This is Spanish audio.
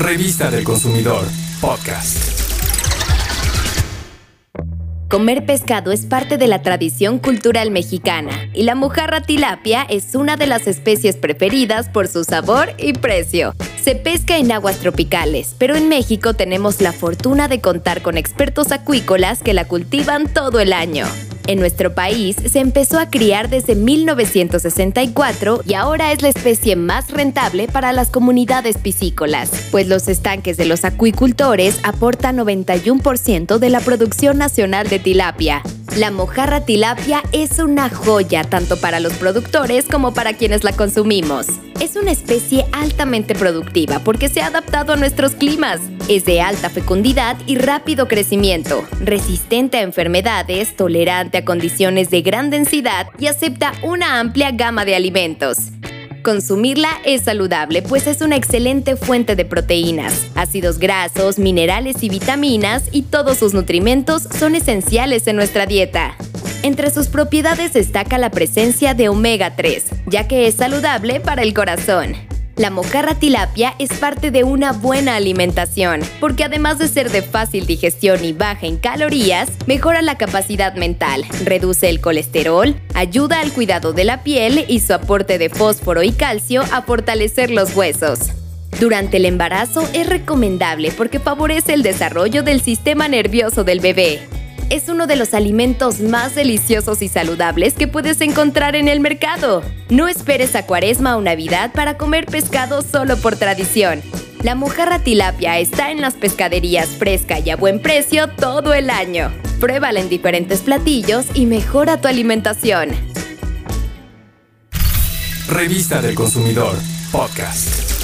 Revista del Consumidor, podcast. Comer pescado es parte de la tradición cultural mexicana y la mojarra tilapia es una de las especies preferidas por su sabor y precio. Se pesca en aguas tropicales, pero en México tenemos la fortuna de contar con expertos acuícolas que la cultivan todo el año. En nuestro país se empezó a criar desde 1964 y ahora es la especie más rentable para las comunidades piscícolas, pues los estanques de los acuicultores aportan 91% de la producción nacional de tilapia. La mojarra tilapia es una joya tanto para los productores como para quienes la consumimos. Es una especie altamente productiva porque se ha adaptado a nuestros climas. Es de alta fecundidad y rápido crecimiento, resistente a enfermedades, tolerante a condiciones de gran densidad y acepta una amplia gama de alimentos. Consumirla es saludable, pues es una excelente fuente de proteínas, ácidos grasos, minerales y vitaminas, y todos sus nutrimentos son esenciales en nuestra dieta. Entre sus propiedades destaca la presencia de omega 3, ya que es saludable para el corazón. La mojarra tilapia es parte de una buena alimentación, porque además de ser de fácil digestión y baja en calorías, mejora la capacidad mental, reduce el colesterol, ayuda al cuidado de la piel y su aporte de fósforo y calcio a fortalecer los huesos. Durante el embarazo es recomendable porque favorece el desarrollo del sistema nervioso del bebé es uno de los alimentos más deliciosos y saludables que puedes encontrar en el mercado. No esperes a Cuaresma o Navidad para comer pescado solo por tradición. La mojarra tilapia está en las pescaderías fresca y a buen precio todo el año. Pruébala en diferentes platillos y mejora tu alimentación. Revista del Consumidor, podcast.